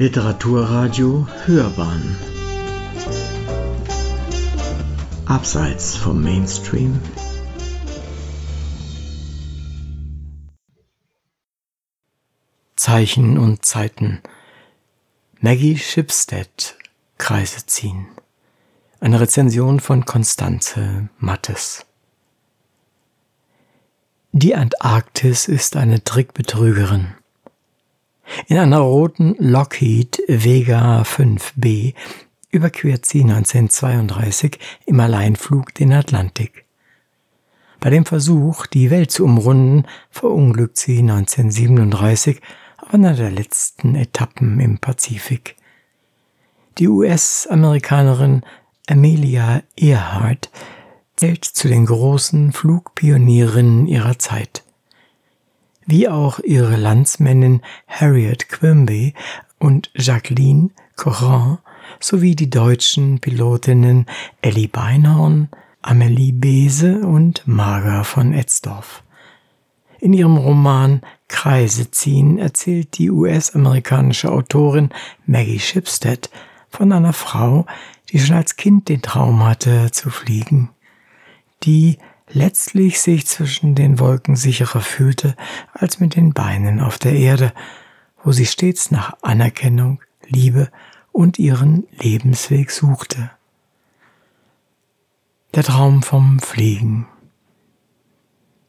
Literaturradio Hörbahn. Abseits vom Mainstream. Zeichen und Zeiten. Maggie Shipstead Kreise ziehen. Eine Rezension von Constanze Mattes. Die Antarktis ist eine Trickbetrügerin. In einer roten Lockheed Vega 5B überquert sie 1932 im Alleinflug den Atlantik. Bei dem Versuch, die Welt zu umrunden, verunglückt sie 1937 auf einer der letzten Etappen im Pazifik. Die US-Amerikanerin Amelia Earhart zählt zu den großen Flugpionierinnen ihrer Zeit wie auch ihre Landsmännin Harriet Quimby und Jacqueline Corin sowie die deutschen Pilotinnen Ellie Beinhorn, Amelie Bese und Marga von Etzdorf. In ihrem Roman Kreise ziehen erzählt die US-amerikanische Autorin Maggie Shipstead von einer Frau, die schon als Kind den Traum hatte zu fliegen, die letztlich sich zwischen den Wolken sicherer fühlte als mit den Beinen auf der Erde, wo sie stets nach Anerkennung, Liebe und ihren Lebensweg suchte. Der Traum vom Fliegen.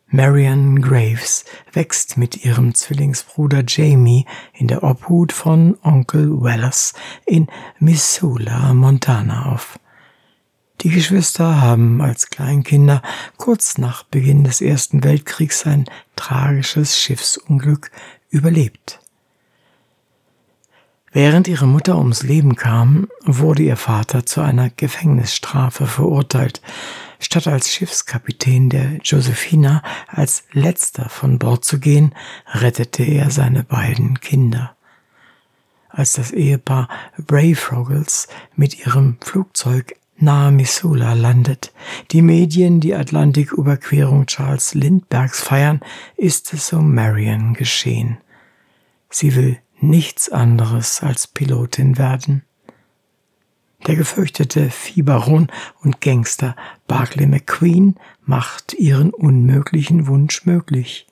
Marian Graves wächst mit ihrem Zwillingsbruder Jamie in der Obhut von Onkel Wallace in Missoula, Montana auf. Die Geschwister haben als Kleinkinder kurz nach Beginn des Ersten Weltkriegs ein tragisches Schiffsunglück überlebt. Während ihre Mutter ums Leben kam, wurde ihr Vater zu einer Gefängnisstrafe verurteilt. Statt als Schiffskapitän der Josephina als letzter von Bord zu gehen, rettete er seine beiden Kinder. Als das Ehepaar Brayfrogels mit ihrem Flugzeug nahe Missoula landet. Die Medien die Atlantiküberquerung Charles Lindbergs feiern, ist es um Marion geschehen. Sie will nichts anderes als Pilotin werden. Der gefürchtete Viehbaron und Gangster Barclay McQueen macht ihren unmöglichen Wunsch möglich.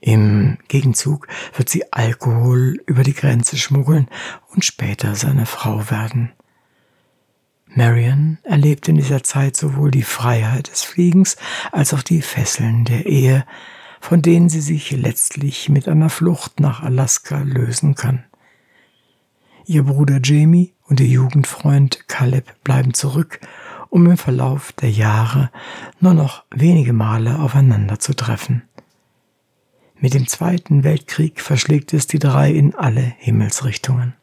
Im Gegenzug wird sie Alkohol über die Grenze schmuggeln und später seine Frau werden. Marion erlebt in dieser Zeit sowohl die Freiheit des Fliegens als auch die Fesseln der Ehe, von denen sie sich letztlich mit einer Flucht nach Alaska lösen kann. Ihr Bruder Jamie und ihr Jugendfreund Caleb bleiben zurück, um im Verlauf der Jahre nur noch wenige Male aufeinander zu treffen. Mit dem Zweiten Weltkrieg verschlägt es die drei in alle Himmelsrichtungen.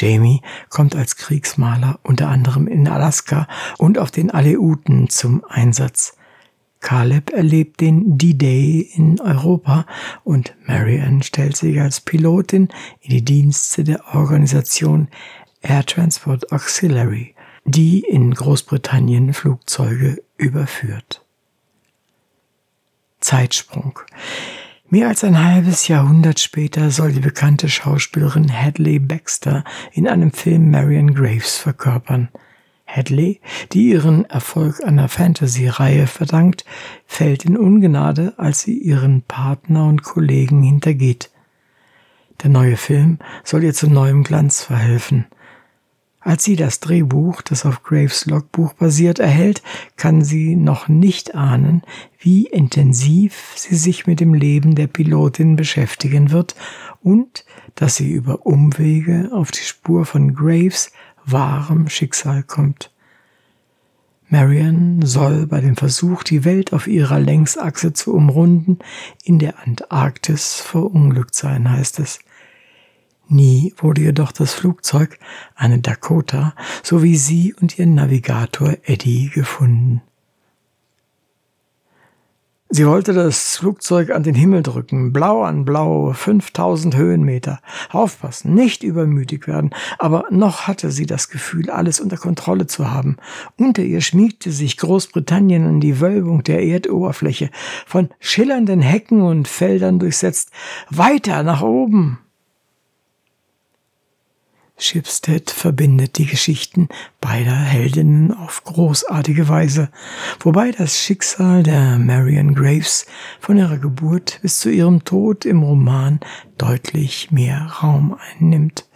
Jamie kommt als Kriegsmaler unter anderem in Alaska und auf den Aleuten zum Einsatz. Caleb erlebt den D-Day in Europa und Marianne stellt sich als Pilotin in die Dienste der Organisation Air Transport Auxiliary, die in Großbritannien Flugzeuge überführt. Zeitsprung. Mehr als ein halbes Jahrhundert später soll die bekannte Schauspielerin Hadley Baxter in einem Film Marion Graves verkörpern. Hadley, die ihren Erfolg einer Fantasy-Reihe verdankt, fällt in Ungnade, als sie ihren Partner und Kollegen hintergeht. Der neue Film soll ihr zu neuem Glanz verhelfen – als sie das Drehbuch, das auf Graves Logbuch basiert, erhält, kann sie noch nicht ahnen, wie intensiv sie sich mit dem Leben der Pilotin beschäftigen wird und dass sie über Umwege auf die Spur von Graves wahrem Schicksal kommt. Marion soll bei dem Versuch, die Welt auf ihrer Längsachse zu umrunden, in der Antarktis verunglückt sein, heißt es. Nie wurde jedoch das Flugzeug, eine Dakota, sowie sie und ihr Navigator Eddie gefunden. Sie wollte das Flugzeug an den Himmel drücken, blau an blau, 5000 Höhenmeter. Aufpassen, nicht übermütig werden, aber noch hatte sie das Gefühl, alles unter Kontrolle zu haben. Unter ihr schmiegte sich Großbritannien an die Wölbung der Erdoberfläche, von schillernden Hecken und Feldern durchsetzt. Weiter nach oben! Shipstead verbindet die Geschichten beider Heldinnen auf großartige Weise, wobei das Schicksal der Marion Graves von ihrer Geburt bis zu ihrem Tod im Roman deutlich mehr Raum einnimmt.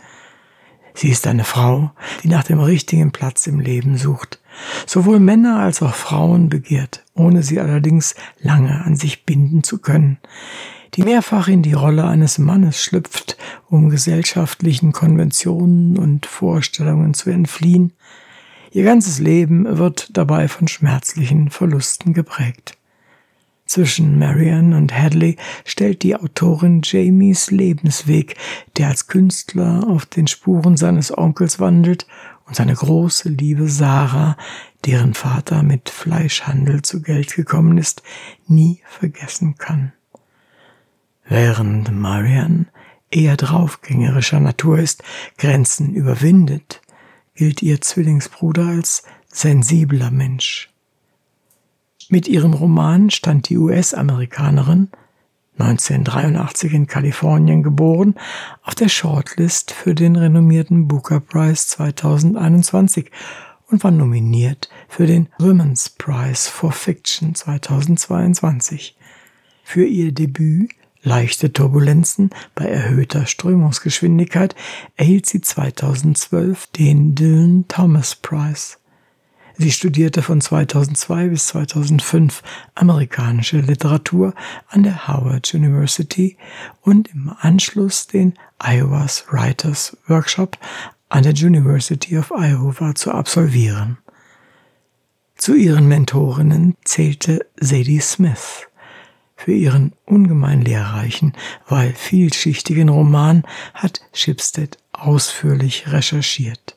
Sie ist eine Frau, die nach dem richtigen Platz im Leben sucht, sowohl Männer als auch Frauen begehrt, ohne sie allerdings lange an sich binden zu können die mehrfach in die Rolle eines Mannes schlüpft, um gesellschaftlichen Konventionen und Vorstellungen zu entfliehen. Ihr ganzes Leben wird dabei von schmerzlichen Verlusten geprägt. Zwischen Marian und Hadley stellt die Autorin Jamies Lebensweg, der als Künstler auf den Spuren seines Onkels wandelt, und seine große Liebe Sarah, deren Vater mit Fleischhandel zu Geld gekommen ist, nie vergessen kann. Während Marian eher draufgängerischer Natur ist, Grenzen überwindet, gilt ihr Zwillingsbruder als sensibler Mensch. Mit ihrem Roman stand die US-Amerikanerin, 1983 in Kalifornien geboren, auf der Shortlist für den renommierten Booker Prize 2021 und war nominiert für den Women's Prize for Fiction 2022. Für ihr Debüt leichte Turbulenzen bei erhöhter Strömungsgeschwindigkeit erhielt sie 2012 den Dylan Thomas Prize. Sie studierte von 2002 bis 2005 amerikanische Literatur an der Howard University und im Anschluss den Iowa's Writers Workshop an der University of Iowa zu absolvieren. Zu ihren Mentorinnen zählte Sadie Smith für ihren ungemein lehrreichen, weil vielschichtigen Roman hat Schipstead ausführlich recherchiert.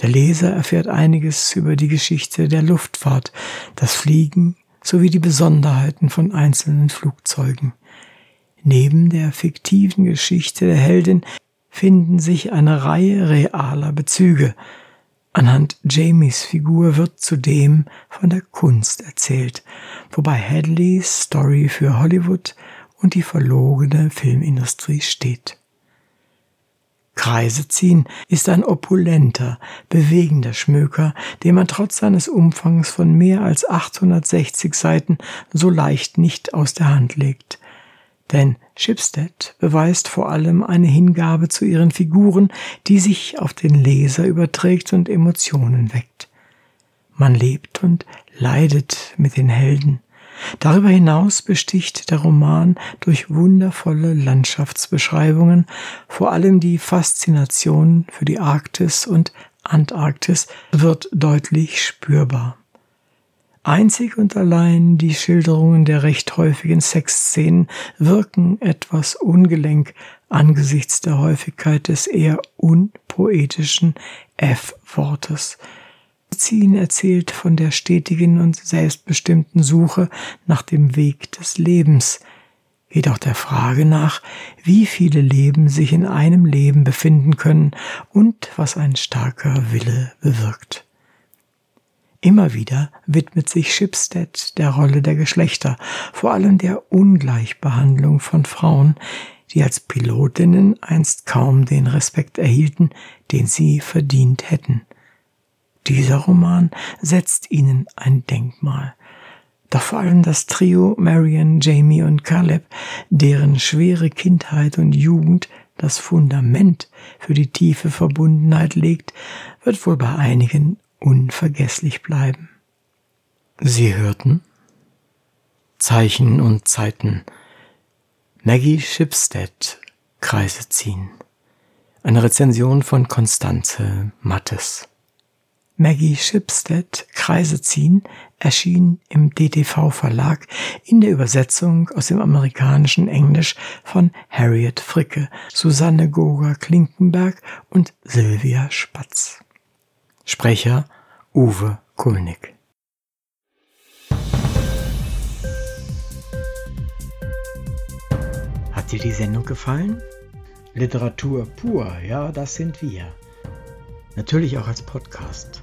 Der Leser erfährt einiges über die Geschichte der Luftfahrt, das Fliegen sowie die Besonderheiten von einzelnen Flugzeugen. Neben der fiktiven Geschichte der Heldin finden sich eine Reihe realer Bezüge, Anhand Jamies Figur wird zudem von der Kunst erzählt, wobei Hadleys Story für Hollywood und die verlogene Filmindustrie steht. Kreise ziehen ist ein opulenter, bewegender Schmöker, den man trotz seines Umfangs von mehr als 860 Seiten so leicht nicht aus der Hand legt. Denn Shipstead beweist vor allem eine Hingabe zu ihren Figuren, die sich auf den Leser überträgt und Emotionen weckt. Man lebt und leidet mit den Helden. Darüber hinaus besticht der Roman durch wundervolle Landschaftsbeschreibungen, vor allem die Faszination für die Arktis und Antarktis wird deutlich spürbar. Einzig und allein die Schilderungen der recht häufigen Sexszenen wirken etwas ungelenk angesichts der Häufigkeit des eher unpoetischen F-Wortes. Ziehen erzählt von der stetigen und selbstbestimmten Suche nach dem Weg des Lebens, auch der Frage nach, wie viele Leben sich in einem Leben befinden können und was ein starker Wille bewirkt. Immer wieder widmet sich Shipstead der Rolle der Geschlechter, vor allem der Ungleichbehandlung von Frauen, die als Pilotinnen einst kaum den Respekt erhielten, den sie verdient hätten. Dieser Roman setzt ihnen ein Denkmal. Doch vor allem das Trio Marion, Jamie und Caleb, deren schwere Kindheit und Jugend das Fundament für die tiefe Verbundenheit legt, wird wohl bei einigen unvergesslich bleiben. Sie hörten Zeichen und Zeiten Maggie Shipstead Kreise ziehen. Eine Rezension von Konstanze Mattes. Maggie Shipstead Kreise ziehen erschien im DTV Verlag in der Übersetzung aus dem amerikanischen Englisch von Harriet Fricke, Susanne Goger Klinkenberg und Sylvia Spatz. Sprecher Uwe Kulnig. Hat dir die Sendung gefallen? Literatur pur, ja, das sind wir. Natürlich auch als Podcast.